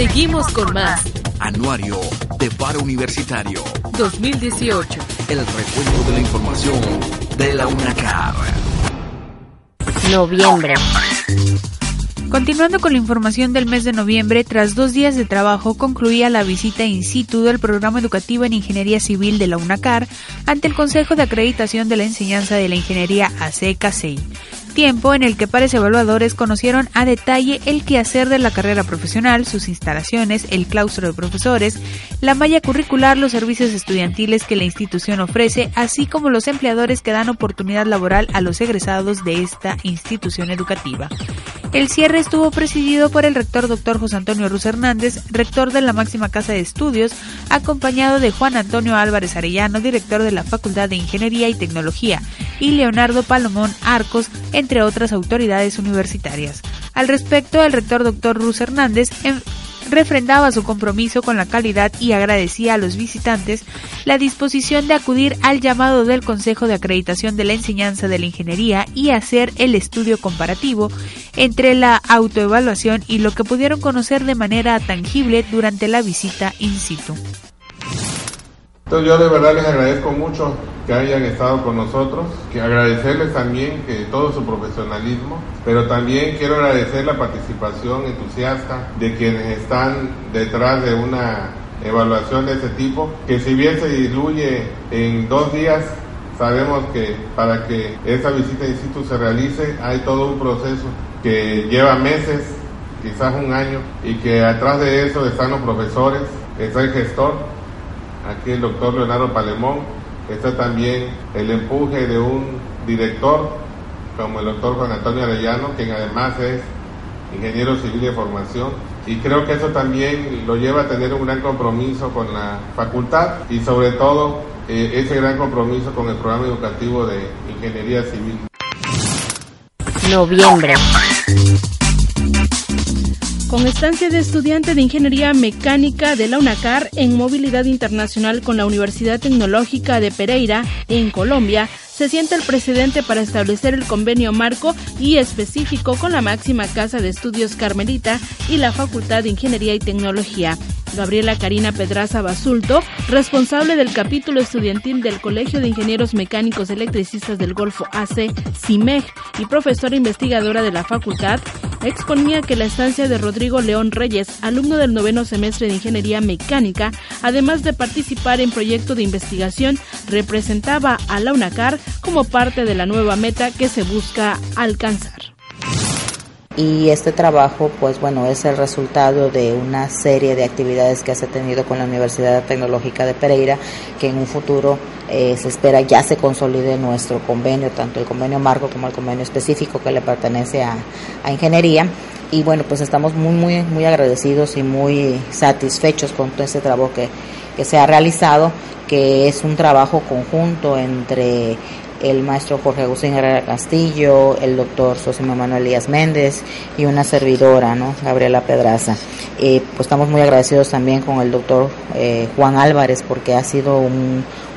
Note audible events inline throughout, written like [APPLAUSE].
Seguimos con más. Anuario de Paro Universitario. 2018. El recuento de la información de la UNACAR. Noviembre. Continuando con la información del mes de noviembre, tras dos días de trabajo concluía la visita in situ del programa educativo en Ingeniería Civil de la UNACAR ante el Consejo de Acreditación de la Enseñanza de la Ingeniería ACECASEI tiempo en el que pares evaluadores conocieron a detalle el quehacer de la carrera profesional, sus instalaciones, el claustro de profesores, la malla curricular, los servicios estudiantiles que la institución ofrece, así como los empleadores que dan oportunidad laboral a los egresados de esta institución educativa. El cierre estuvo presidido por el rector Dr. José Antonio Ruz Hernández, rector de la máxima casa de estudios, acompañado de Juan Antonio Álvarez Arellano, director de la Facultad de Ingeniería y Tecnología, y Leonardo Palomón Arcos, entre otras autoridades universitarias. Al respecto, el rector Dr. Ruz Hernández refrendaba su compromiso con la calidad y agradecía a los visitantes la disposición de acudir al llamado del Consejo de Acreditación de la Enseñanza de la Ingeniería y hacer el estudio comparativo entre la autoevaluación y lo que pudieron conocer de manera tangible durante la visita in situ. Entonces yo de verdad les agradezco mucho que hayan estado con nosotros, que agradecerles también que todo su profesionalismo, pero también quiero agradecer la participación entusiasta de quienes están detrás de una evaluación de este tipo, que si bien se diluye en dos días, sabemos que para que esta visita in situ se realice hay todo un proceso que lleva meses, quizás un año, y que atrás de eso están los profesores, está el gestor, aquí el doctor Leonardo Palemón, está también el empuje de un director como el doctor Juan Antonio Arellano, quien además es ingeniero civil de formación. Y creo que eso también lo lleva a tener un gran compromiso con la facultad y sobre todo eh, ese gran compromiso con el programa educativo de ingeniería civil. Noviembre con estancia de estudiante de Ingeniería Mecánica de la UNACAR en movilidad internacional con la Universidad Tecnológica de Pereira, en Colombia, se siente el precedente para establecer el convenio marco y específico con la máxima casa de estudios Carmelita y la Facultad de Ingeniería y Tecnología. Gabriela Karina Pedraza Basulto, responsable del capítulo estudiantil del Colegio de Ingenieros Mecánicos Electricistas del Golfo AC, CIMEG, y profesora investigadora de la facultad, exponía que la estancia de Rodrigo León Reyes, alumno del noveno semestre de Ingeniería Mecánica, además de participar en proyecto de investigación, representaba a la UNACAR como parte de la nueva meta que se busca alcanzar. Y este trabajo, pues bueno, es el resultado de una serie de actividades que se ha tenido con la Universidad Tecnológica de Pereira, que en un futuro eh, se espera ya se consolide nuestro convenio, tanto el convenio marco como el convenio específico que le pertenece a, a ingeniería. Y bueno, pues estamos muy, muy, muy agradecidos y muy satisfechos con todo este trabajo que, que se ha realizado, que es un trabajo conjunto entre el maestro Jorge Agustín Herrera Castillo, el doctor Sosima Manuel Díaz Méndez y una servidora, ¿no? Gabriela Pedraza. Eh, pues estamos muy agradecidos también con el doctor eh, Juan Álvarez porque ha sido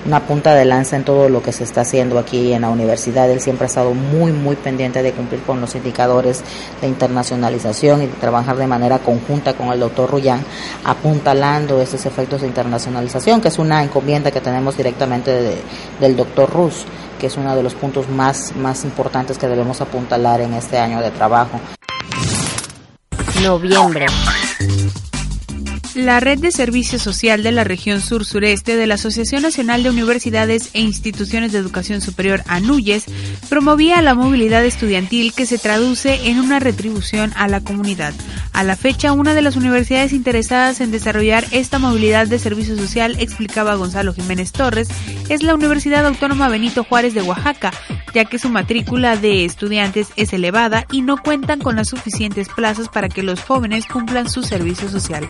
una punta de lanza en todo lo que se está haciendo aquí en la universidad. Él siempre ha estado muy, muy pendiente de cumplir con los indicadores de internacionalización y de trabajar de manera conjunta con el doctor Rullán, apuntalando esos efectos de internacionalización, que es una encomienda que tenemos directamente del doctor Ruz que es uno de los puntos más, más importantes que debemos apuntalar en este año de trabajo. Noviembre. La Red de Servicio Social de la Región Sur-Sureste de la Asociación Nacional de Universidades e Instituciones de Educación Superior ANUYES promovía la movilidad estudiantil que se traduce en una retribución a la comunidad. A la fecha, una de las universidades interesadas en desarrollar esta movilidad de servicio social, explicaba Gonzalo Jiménez Torres, es la Universidad Autónoma Benito Juárez de Oaxaca, ya que su matrícula de estudiantes es elevada y no cuentan con las suficientes plazas para que los jóvenes cumplan su servicio social,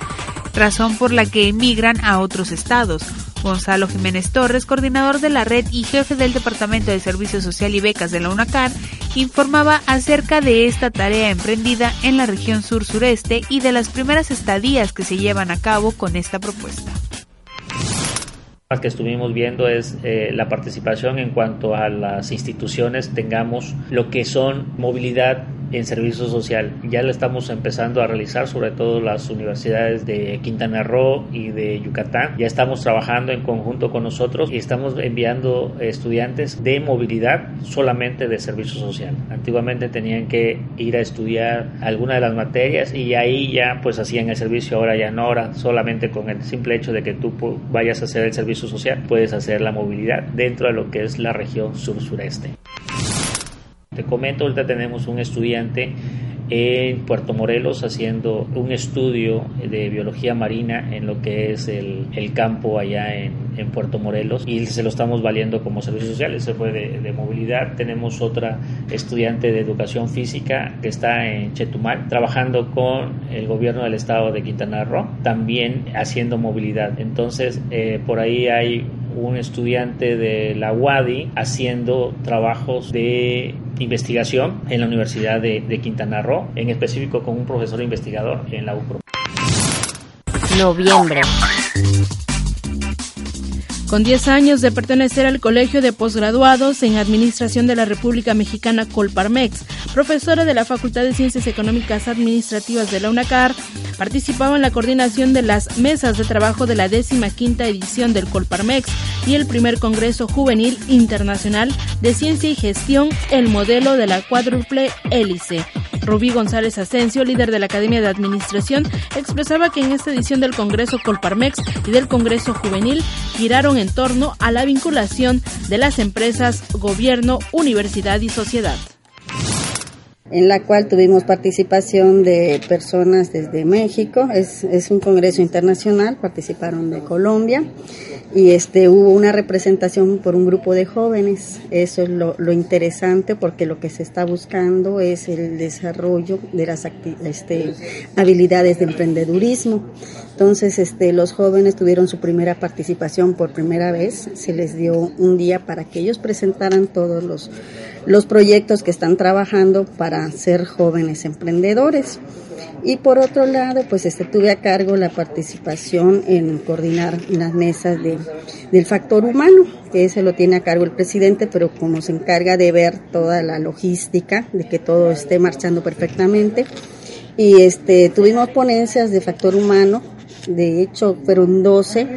razón por la que emigran a otros estados. Gonzalo Jiménez Torres, coordinador de la red y jefe del Departamento de Servicio Social y Becas de la UNACAR, informaba acerca de esta tarea emprendida en la región sur-sureste y de las primeras estadías que se llevan a cabo con esta propuesta que estuvimos viendo es eh, la participación en cuanto a las instituciones tengamos lo que son movilidad en servicio social. Ya lo estamos empezando a realizar, sobre todo las universidades de Quintana Roo y de Yucatán. Ya estamos trabajando en conjunto con nosotros y estamos enviando estudiantes de movilidad solamente de servicio social. Antiguamente tenían que ir a estudiar alguna de las materias y ahí ya pues hacían el servicio, ahora ya no, ahora solamente con el simple hecho de que tú vayas a hacer el servicio social puedes hacer la movilidad dentro de lo que es la región sur-sureste. Te comento, ahorita tenemos un estudiante en Puerto Morelos haciendo un estudio de biología marina en lo que es el, campo allá en, Puerto Morelos y se lo estamos valiendo como servicio social, se fue de, movilidad. Tenemos otra estudiante de educación física que está en Chetumal trabajando con el gobierno del estado de Quintana Roo, también haciendo movilidad. Entonces, eh, por ahí hay un estudiante de la UADI haciendo trabajos de investigación en la Universidad de, Quintana Roo, en específico con un profesor investigador en la UCRO. Noviembre. Con 10 años de pertenecer al Colegio de Posgraduados en Administración de la República Mexicana Colparmex, profesora de la Facultad de Ciencias Económicas Administrativas de la UNACAR, participaba en la coordinación de las mesas de trabajo de la décima quinta edición del Colparmex y el primer Congreso Juvenil Internacional de Ciencia y Gestión, el modelo de la cuádruple hélice. Rubí González Asensio, líder de la Academia de Administración, expresaba que en esta edición del Congreso Colparmex y del Congreso Juvenil giraron en torno a la vinculación de las empresas, gobierno, universidad y sociedad en la cual tuvimos participación de personas desde México, es, es un congreso internacional, participaron de Colombia, y este hubo una representación por un grupo de jóvenes. Eso es lo, lo interesante porque lo que se está buscando es el desarrollo de las este, habilidades de emprendedurismo. Entonces, este, los jóvenes tuvieron su primera participación por primera vez. Se les dio un día para que ellos presentaran todos los, los proyectos que están trabajando para ser jóvenes emprendedores. Y por otro lado, pues este, tuve a cargo la participación en coordinar las mesas de, del factor humano, que ese lo tiene a cargo el presidente, pero como se encarga de ver toda la logística, de que todo esté marchando perfectamente. Y este, tuvimos ponencias de factor humano, de hecho fueron 12,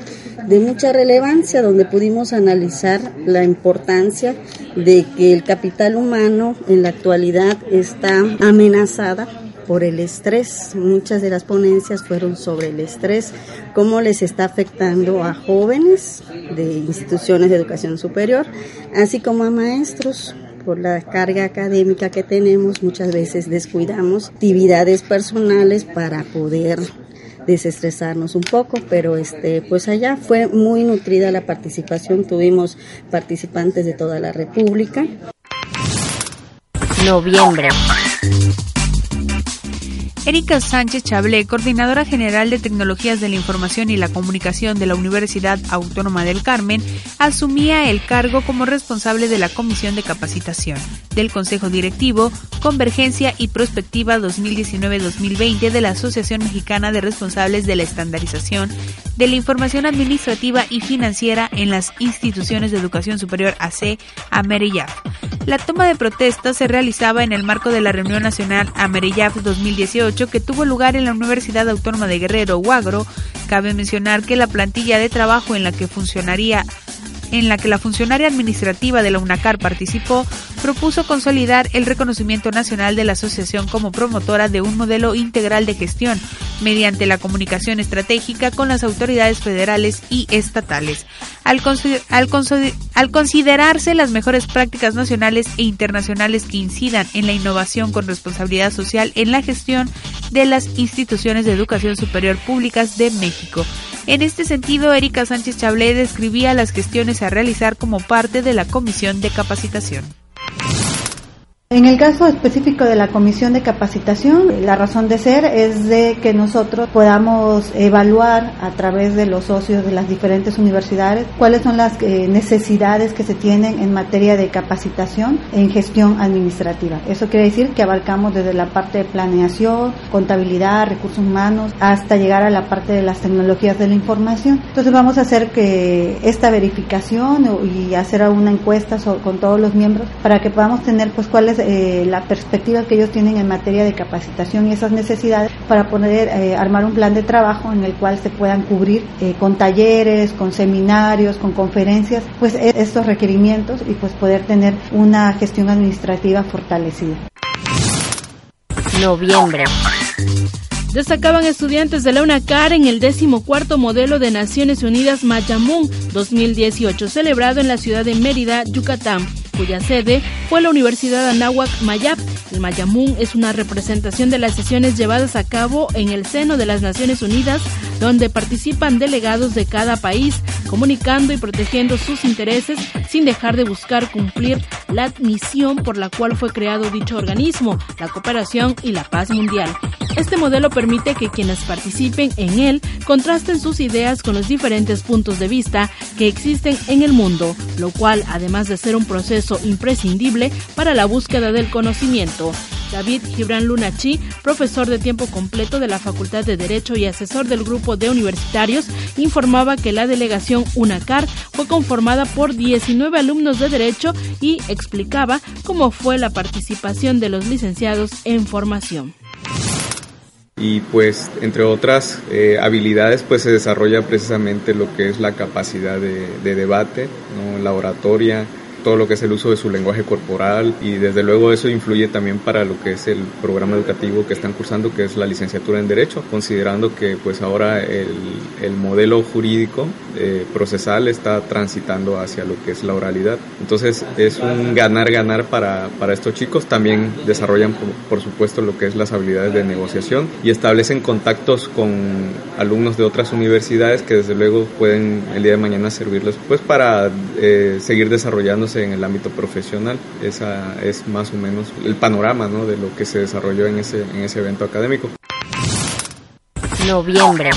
de mucha relevancia, donde pudimos analizar la importancia de que el capital humano en la actualidad está amenazada por el estrés. Muchas de las ponencias fueron sobre el estrés, cómo les está afectando a jóvenes de instituciones de educación superior, así como a maestros por la carga académica que tenemos, muchas veces descuidamos actividades personales para poder desestresarnos un poco, pero este pues allá fue muy nutrida la participación, tuvimos participantes de toda la República. Noviembre. Erika Sánchez Chablé, coordinadora general de Tecnologías de la Información y la Comunicación de la Universidad Autónoma del Carmen, asumía el cargo como responsable de la Comisión de Capacitación del Consejo Directivo Convergencia y Prospectiva 2019-2020 de la Asociación Mexicana de Responsables de la Estandarización de la Información Administrativa y Financiera en las Instituciones de Educación Superior AC, AMERIYAF. La toma de protesta se realizaba en el marco de la Reunión Nacional AMERIYAF 2018 que tuvo lugar en la Universidad Autónoma de Guerrero, Huagro, cabe mencionar que la plantilla de trabajo en la que funcionaría en la que la funcionaria administrativa de la UNACAR participó, propuso consolidar el reconocimiento nacional de la asociación como promotora de un modelo integral de gestión mediante la comunicación estratégica con las autoridades federales y estatales. Al, considerarse las mejores prácticas nacionales e internacionales que incidan en la innovación con responsabilidad social en la gestión de las instituciones de educación superior públicas de México. En este sentido, Erika Sánchez Chablé describía las gestiones a realizar como parte de la Comisión de Capacitación. En el caso específico de la comisión de capacitación, la razón de ser es de que nosotros podamos evaluar a través de los socios de las diferentes universidades cuáles son las eh, necesidades que se tienen en materia de capacitación en gestión administrativa. Eso quiere decir que abarcamos desde la parte de planeación, contabilidad, recursos humanos, hasta llegar a la parte de las tecnologías de la información. Entonces vamos a hacer que esta verificación y hacer una encuesta con todos los miembros para que podamos tener pues cuáles eh, la perspectiva que ellos tienen en materia de capacitación y esas necesidades para poder eh, armar un plan de trabajo en el cual se puedan cubrir eh, con talleres, con seminarios, con conferencias, pues e, estos requerimientos y pues poder tener una gestión administrativa fortalecida. Noviembre. Destacaban estudiantes de la UNACAR en el decimocuarto modelo de Naciones Unidas Mayamún 2018, celebrado en la ciudad de Mérida, Yucatán cuya sede fue la Universidad Anáhuac Mayap. El Mayamún es una representación de las sesiones llevadas a cabo en el seno de las Naciones Unidas, donde participan delegados de cada país, comunicando y protegiendo sus intereses sin dejar de buscar cumplir la misión por la cual fue creado dicho organismo, la cooperación y la paz mundial. Este modelo permite que quienes participen en él contrasten sus ideas con los diferentes puntos de vista que existen en el mundo, lo cual, además de ser un proceso imprescindible para la búsqueda del conocimiento, David Gibran Lunachi, profesor de tiempo completo de la Facultad de Derecho y asesor del grupo de universitarios, informaba que la delegación UNACAR fue conformada por 19 alumnos de Derecho y explicaba cómo fue la participación de los licenciados en formación y pues entre otras eh, habilidades pues se desarrolla precisamente lo que es la capacidad de, de debate, ¿no? la oratoria, todo lo que es el uso de su lenguaje corporal y desde luego eso influye también para lo que es el programa educativo que están cursando que es la licenciatura en Derecho, considerando que pues ahora el, el modelo jurídico eh, procesal está transitando hacia lo que es la oralidad. Entonces es un ganar-ganar para, para estos chicos, también desarrollan por, por supuesto lo que es las habilidades de negociación y establecen contactos con alumnos de otras universidades que desde luego pueden el día de mañana servirles pues para eh, seguir desarrollándose en el ámbito profesional. Esa es más o menos el panorama ¿no? de lo que se desarrolló en ese, en ese evento académico. Noviembre.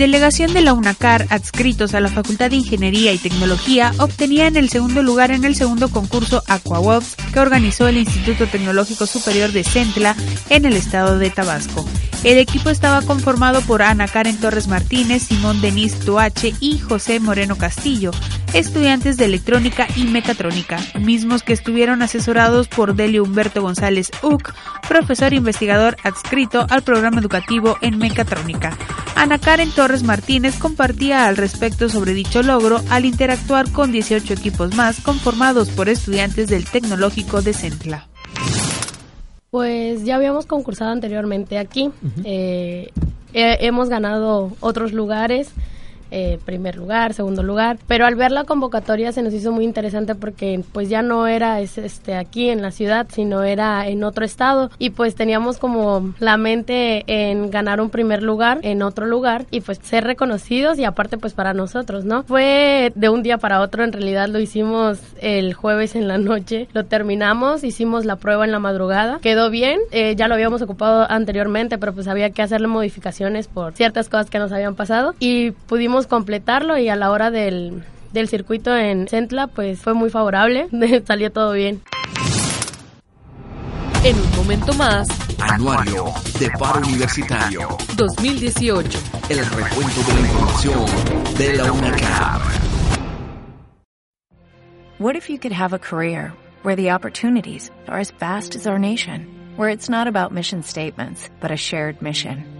Delegación de la UNACAR adscritos a la Facultad de Ingeniería y Tecnología obtenían el segundo lugar en el segundo concurso AquaWorks que organizó el Instituto Tecnológico Superior de Centla en el estado de Tabasco. El equipo estaba conformado por Ana Karen Torres Martínez, Simón Denis Tuache y José Moreno Castillo, estudiantes de electrónica y mecatrónica, mismos que estuvieron asesorados por Delio Humberto González Uc, profesor investigador adscrito al programa educativo en mecatrónica. Ana Karen Torres Martínez compartía al respecto sobre dicho logro al interactuar con 18 equipos más conformados por estudiantes del Tecnológico de Centla. Pues ya habíamos concursado anteriormente aquí. Eh, hemos ganado otros lugares eh, primer lugar, segundo lugar, pero al ver la convocatoria se nos hizo muy interesante porque pues ya no era este aquí en la ciudad, sino era en otro estado y pues teníamos como la mente en ganar un primer lugar en otro lugar y pues ser reconocidos y aparte pues para nosotros, ¿no? Fue de un día para otro, en realidad lo hicimos el jueves en la noche, lo terminamos, hicimos la prueba en la madrugada, quedó bien, eh, ya lo habíamos ocupado anteriormente, pero pues había que hacerle modificaciones por ciertas cosas que nos habían pasado y pudimos completarlo y a la hora del, del circuito en Centla pues fue muy favorable, [LAUGHS] salió todo bien. En un momento más, Anuario de Paro Universitario 2018. El recuento de la información de la UNACAR. What if you could have a career where the opportunities are as vast as our nation, where it's not about mission statements, but a shared mission?